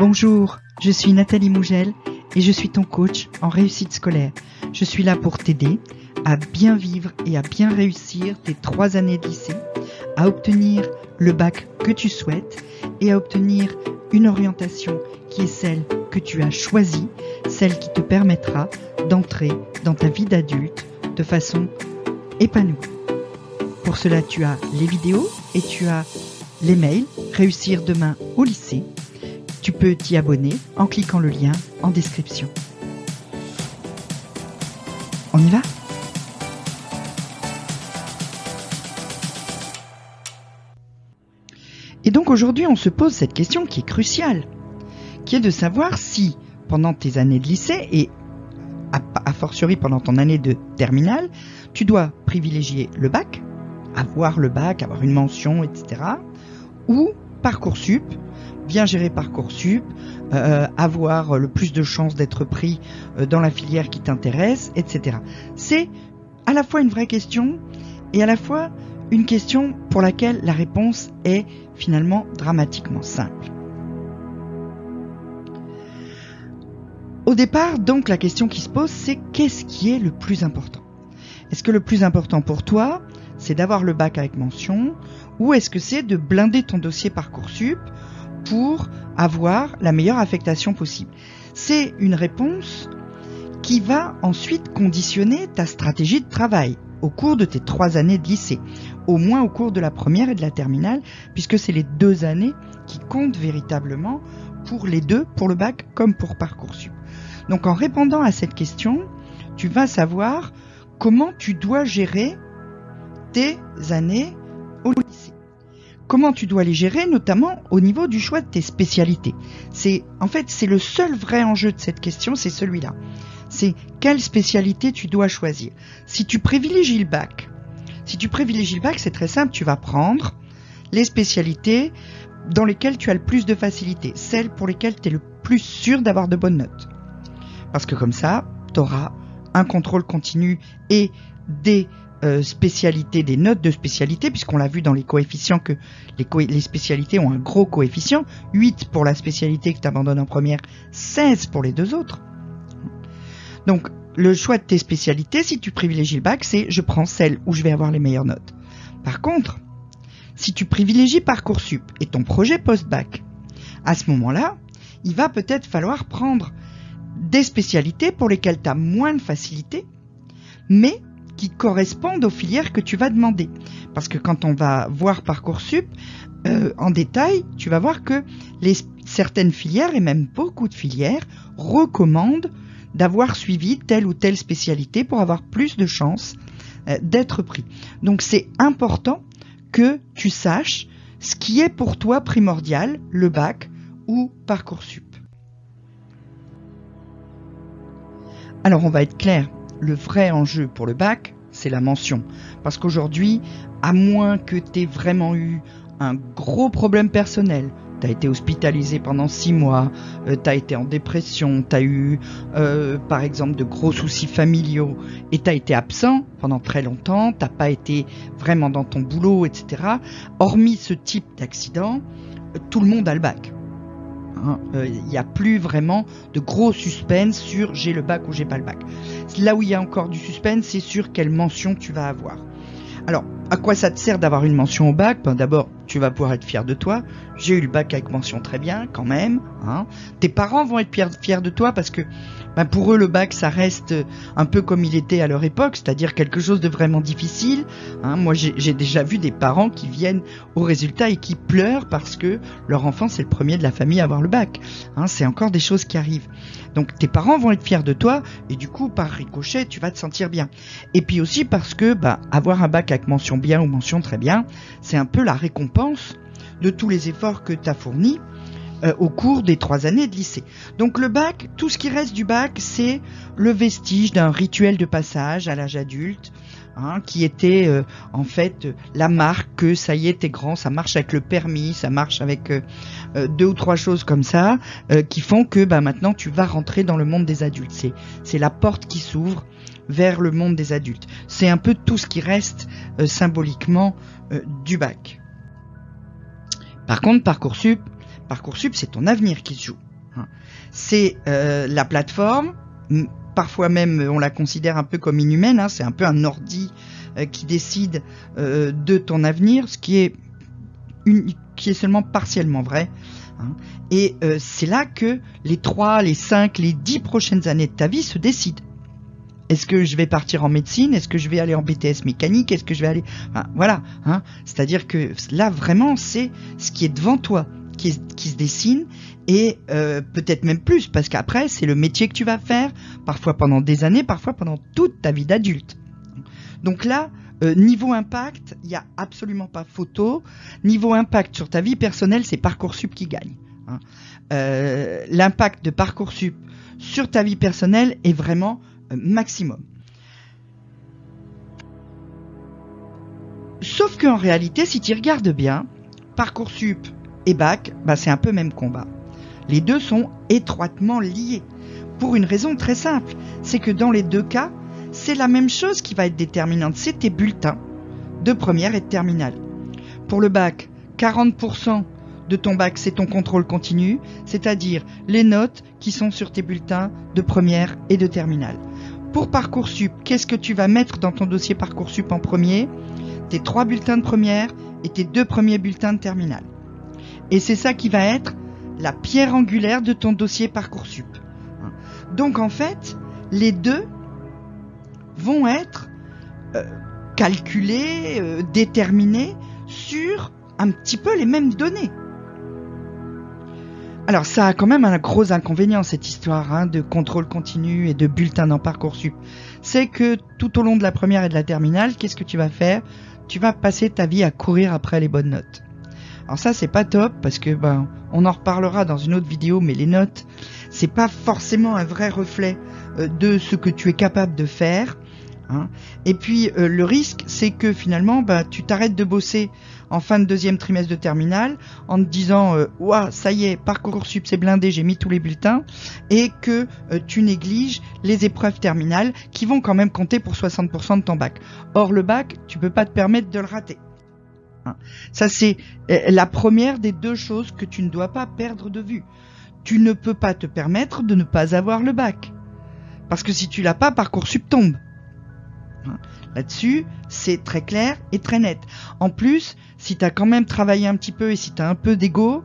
Bonjour, je suis Nathalie Mougel et je suis ton coach en réussite scolaire. Je suis là pour t'aider à bien vivre et à bien réussir tes trois années de lycée, à obtenir le bac que tu souhaites et à obtenir une orientation qui est celle que tu as choisie, celle qui te permettra d'entrer dans ta vie d'adulte de façon épanouie. Pour cela, tu as les vidéos et tu as les mails Réussir demain au lycée. Tu peux t'y abonner en cliquant le lien en description. On y va? Et donc aujourd'hui, on se pose cette question qui est cruciale, qui est de savoir si, pendant tes années de lycée et a, fortiori pendant ton année de terminale, tu dois privilégier le bac, avoir le bac, avoir une mention, etc. Ou Parcoursup, bien gérer Parcoursup, euh, avoir le plus de chances d'être pris euh, dans la filière qui t'intéresse, etc. C'est à la fois une vraie question et à la fois une question pour laquelle la réponse est finalement dramatiquement simple. Au départ, donc, la question qui se pose, c'est qu'est-ce qui est le plus important? Est-ce que le plus important pour toi, c'est d'avoir le bac avec mention, ou est-ce que c'est de blinder ton dossier Parcoursup pour avoir la meilleure affectation possible? C'est une réponse qui va ensuite conditionner ta stratégie de travail au cours de tes trois années de lycée, au moins au cours de la première et de la terminale, puisque c'est les deux années qui comptent véritablement pour les deux, pour le bac comme pour Parcoursup. Donc en répondant à cette question, tu vas savoir comment tu dois gérer tes années au lycée. Comment tu dois les gérer, notamment au niveau du choix de tes spécialités? C'est en fait c'est le seul vrai enjeu de cette question, c'est celui-là. C'est quelle spécialité tu dois choisir? Si tu privilégies le bac, si tu privilégies le bac, c'est très simple, tu vas prendre les spécialités dans lesquelles tu as le plus de facilité, celles pour lesquelles tu es le plus sûr d'avoir de bonnes notes. Parce que comme ça, tu auras un contrôle continu et des euh, spécialités, des notes de spécialité, puisqu'on l'a vu dans les coefficients que les, les, spécialités ont un gros coefficient, 8 pour la spécialité que tu abandonnes en première, 16 pour les deux autres. Donc le choix de tes spécialités, si tu privilégies le bac, c'est je prends celle où je vais avoir les meilleures notes. Par contre, si tu privilégies Parcoursup et ton projet post-bac, à ce moment-là, il va peut-être falloir prendre des spécialités pour lesquelles tu as moins de facilité, mais correspondent aux filières que tu vas demander. Parce que quand on va voir Parcoursup euh, en détail, tu vas voir que les, certaines filières, et même beaucoup de filières, recommandent d'avoir suivi telle ou telle spécialité pour avoir plus de chances euh, d'être pris. Donc c'est important que tu saches ce qui est pour toi primordial, le bac ou Parcoursup. Alors on va être clair, le vrai enjeu pour le bac, c'est la mention. Parce qu'aujourd'hui, à moins que tu aies vraiment eu un gros problème personnel, tu as été hospitalisé pendant six mois, euh, tu as été en dépression, tu as eu euh, par exemple de gros soucis familiaux et tu as été absent pendant très longtemps, t'as pas été vraiment dans ton boulot, etc. Hormis ce type d'accident, tout le monde a le bac. Hein. Euh, il n'y a plus vraiment de gros suspense sur j'ai le bac ou j'ai pas le bac. Là où il y a encore du suspense, c'est sur quelle mention tu vas avoir. Alors, à quoi ça te sert d'avoir une mention au bac? Ben, D'abord, tu vas pouvoir être fier de toi. J'ai eu le bac avec mention très bien, quand même. Hein. Tes parents vont être fiers de toi parce que ben, pour eux, le bac, ça reste un peu comme il était à leur époque, c'est-à-dire quelque chose de vraiment difficile. Hein. Moi, j'ai déjà vu des parents qui viennent au résultat et qui pleurent parce que leur enfant, c'est le premier de la famille à avoir le bac. Hein. C'est encore des choses qui arrivent. Donc, tes parents vont être fiers de toi et du coup, par ricochet, tu vas te sentir bien. Et puis aussi parce que ben, avoir un bac avec mention bien ou mention très bien, c'est un peu la récompense de tous les efforts que tu as fournis euh, au cours des trois années de lycée. Donc le bac, tout ce qui reste du bac, c'est le vestige d'un rituel de passage à l'âge adulte, hein, qui était euh, en fait la marque que ça y est, t'es grand, ça marche avec le permis, ça marche avec euh, deux ou trois choses comme ça, qui font que bah, maintenant tu vas rentrer dans le monde des adultes. C'est, c'est la porte qui s'ouvre vers le monde des adultes. C'est un peu tout ce qui reste symboliquement du bac. Par contre, Parcoursup, Parcoursup, c'est ton avenir qui se joue. Hein. C'est euh, la plateforme, parfois même on la considère un peu comme inhumaine, hein, c'est un peu un ordi euh, qui décide euh, de ton avenir, ce qui est, seulement partiellement vrai. Hein. Et c'est là que les 3, les 5, les 10 prochaines années de ta vie se décident. Est-ce que je vais partir en médecine? Est-ce que je vais aller en BTS mécanique? Est-ce que je vais aller... voilà. C'est-à-dire que là, vraiment, c'est ce qui est devant toi qui, se dessine et euh, peut-être même plus parce qu'après, c'est le métier que tu vas faire, parfois pendant des années, parfois pendant toute ta vie d'adulte. Donc là, euh, niveau impact, il n'y a absolument pas photo. Niveau impact sur ta vie personnelle, c'est Parcoursup qui gagne. Hein. Euh, l'impact de Parcoursup sur ta vie personnelle est vraiment maximum. Sauf qu'en réalité, si tu regardes bien, Parcoursup et Bac, bah c'est un peu même combat. Les deux sont étroitement liés. Pour une raison très simple, c'est que dans les deux cas, c'est la même chose qui va être déterminante, c'est tes bulletins de première et de terminale. Pour le bac, 40% de ton bac, c'est ton contrôle continu, c'est-à-dire les notes qui sont sur tes bulletins de première et de terminale. Pour Parcoursup, qu'est-ce que tu vas mettre dans ton dossier Parcoursup en premier? Tes trois bulletins de première et tes deux premiers bulletins de terminale. Et c'est ça qui va être la pierre angulaire de ton dossier Parcoursup. Donc en fait, les deux vont être euh, calculés, euh, déterminés sur un petit peu les mêmes données. Alors ça a quand même un gros inconvénient cette histoire hein, de contrôle continu et de bulletin dans Parcoursup. C'est que tout au long de la première et de la terminale, qu'est-ce que tu vas faire? Tu vas passer ta vie à courir après les bonnes notes. Alors ça c'est pas top parce que ben on en reparlera dans une autre vidéo, mais les notes c'est pas forcément un vrai reflet euh, de ce que tu es capable de faire. Hein. Et puis euh, le risque, c'est que finalement, bah, tu t'arrêtes de bosser en fin de deuxième trimestre de terminale en te disant euh, ça y est parcoursup c'est blindé j'ai mis tous les bulletins et que euh, tu négliges les épreuves terminales qui vont quand même compter pour 60% de ton bac. Or le bac tu peux pas te permettre de le rater. Hein. Ça c'est la première des deux choses que tu ne dois pas perdre de vue. Tu ne peux pas te permettre de ne pas avoir le bac. Parce que si tu l'as pas, Parcoursup tombe. Hein. Là-dessus, c'est très clair et très net. En plus, si tu as quand même travaillé un petit peu et si tu as un peu d'ego,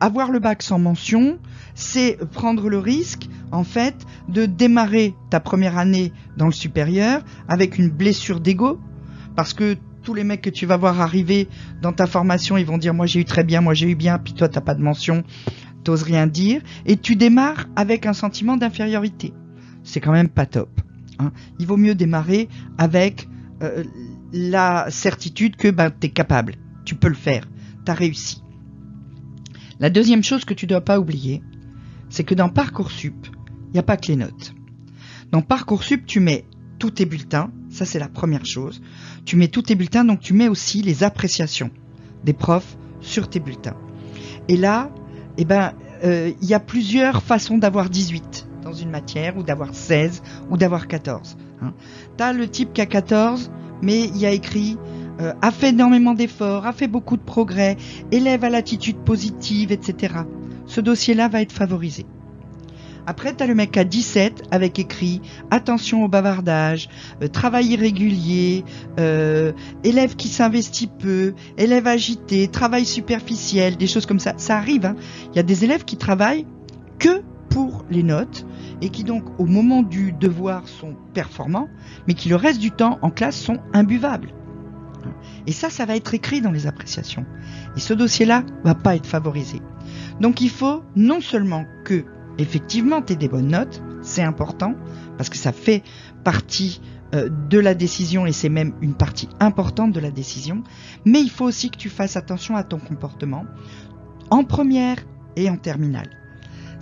avoir le bac sans mention, c'est prendre le risque, en fait, de démarrer ta première année dans le supérieur avec une blessure d'ego, parce que tous les mecs que tu vas voir arriver dans ta formation, ils vont dire moi j'ai eu très bien, moi j'ai eu bien, puis toi t'as pas de mention, t'oses rien dire, et tu démarres avec un sentiment d'infériorité. C'est quand même pas top. Hein. Il vaut mieux démarrer avec euh, la certitude que ben, tu es capable, tu peux le faire, tu as réussi. La deuxième chose que tu dois pas oublier, c'est que dans Parcoursup, il n'y a pas que les notes. Dans Parcoursup, tu mets tous tes bulletins, ça c'est la première chose. Tu mets tous tes bulletins, donc tu mets aussi les appréciations des profs sur tes bulletins. Et là, eh ben, euh, il y a plusieurs façons d'avoir 18 dans une matière, ou d'avoir 16, ou d'avoir 14. Hein. Tu as le type qui a 14, mais il y a écrit euh, a fait énormément d'efforts, a fait beaucoup de progrès, élève à l'attitude positive, etc. Ce dossier-là va être favorisé. Après, tu as le mec à 17 avec écrit attention au bavardage, euh, travail irrégulier, euh, élève qui s'investit peu, élève agité, travail superficiel, des choses comme ça. Ça arrive. Hein. Il y a des élèves qui travaillent que pour les notes et qui donc au moment du devoir sont performants, mais qui le reste du temps en classe sont imbuvables. Et ça, ça va être écrit dans les appréciations. Et ce dossier-là va pas être favorisé. Donc il faut non seulement effectivement, tu des bonnes notes, c'est important, parce que ça fait partie euh, de la décision et c'est même une partie importante de la décision, mais il faut aussi que tu fasses attention à ton comportement en première et en terminale.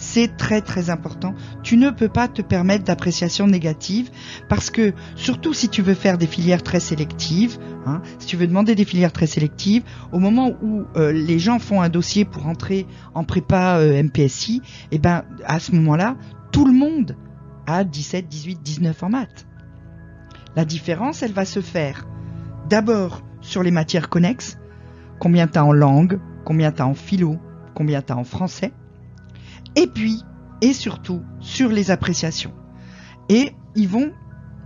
C'est très très important. Tu ne peux pas te permettre d'appréciation négative parce que surtout si tu veux faire des filières très sélectives, hein, si tu veux demander des filières très sélectives, au moment où euh, les gens font un dossier pour entrer en prépa euh, MPSI, eh ben à ce moment-là, tout le monde a 17, 18, 19 en maths. La différence, elle va se faire d'abord sur les matières connexes, combien tu as en langue, combien tu as en philo, combien tu as en français, et puis, et surtout, sur les appréciations. Et ils vont,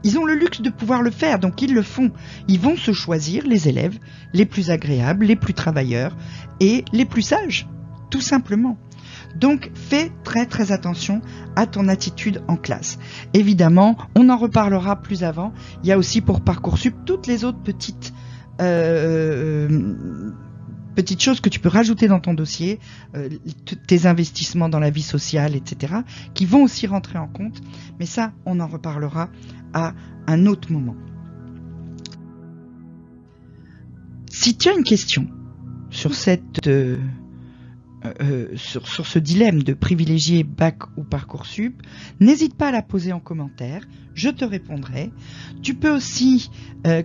ils ont le luxe de pouvoir le faire, donc ils le font. Ils vont se choisir les élèves les plus agréables, les plus travailleurs et les plus sages, tout simplement. Donc fais très très attention à ton attitude en classe. Évidemment, on en reparlera plus avant. Il y a aussi pour Parcoursup toutes les autres petites euh, petites choses que tu peux rajouter dans ton dossier, euh, tes investissements dans la vie sociale, etc., qui vont aussi rentrer en compte. Mais ça, on en reparlera à un autre moment. Si tu as une question sur euh, euh, ce dilemme de privilégier bac ou parcoursup, n'hésite pas à la poser en commentaire, je te répondrai. Tu peux aussi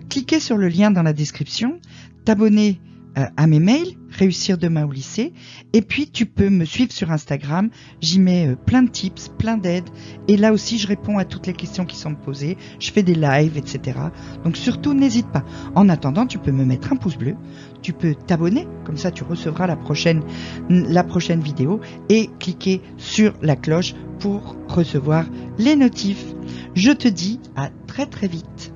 cliquer sur le lien dans la description, t'abonner à mes mails, réussir demain au lycée. Et puis tu peux me suivre sur Instagram, j'y mets euh, plein de tips, plein d'aides. Et là aussi je réponds à toutes les questions qui sont posées, je fais des lives, etc. Donc surtout n'hésite pas. En attendant, tu peux me mettre un pouce bleu, tu peux t'abonner, comme ça tu recevras la prochaine, la prochaine vidéo, et cliquer sur la cloche pour recevoir les notifs. Je te dis à très très vite.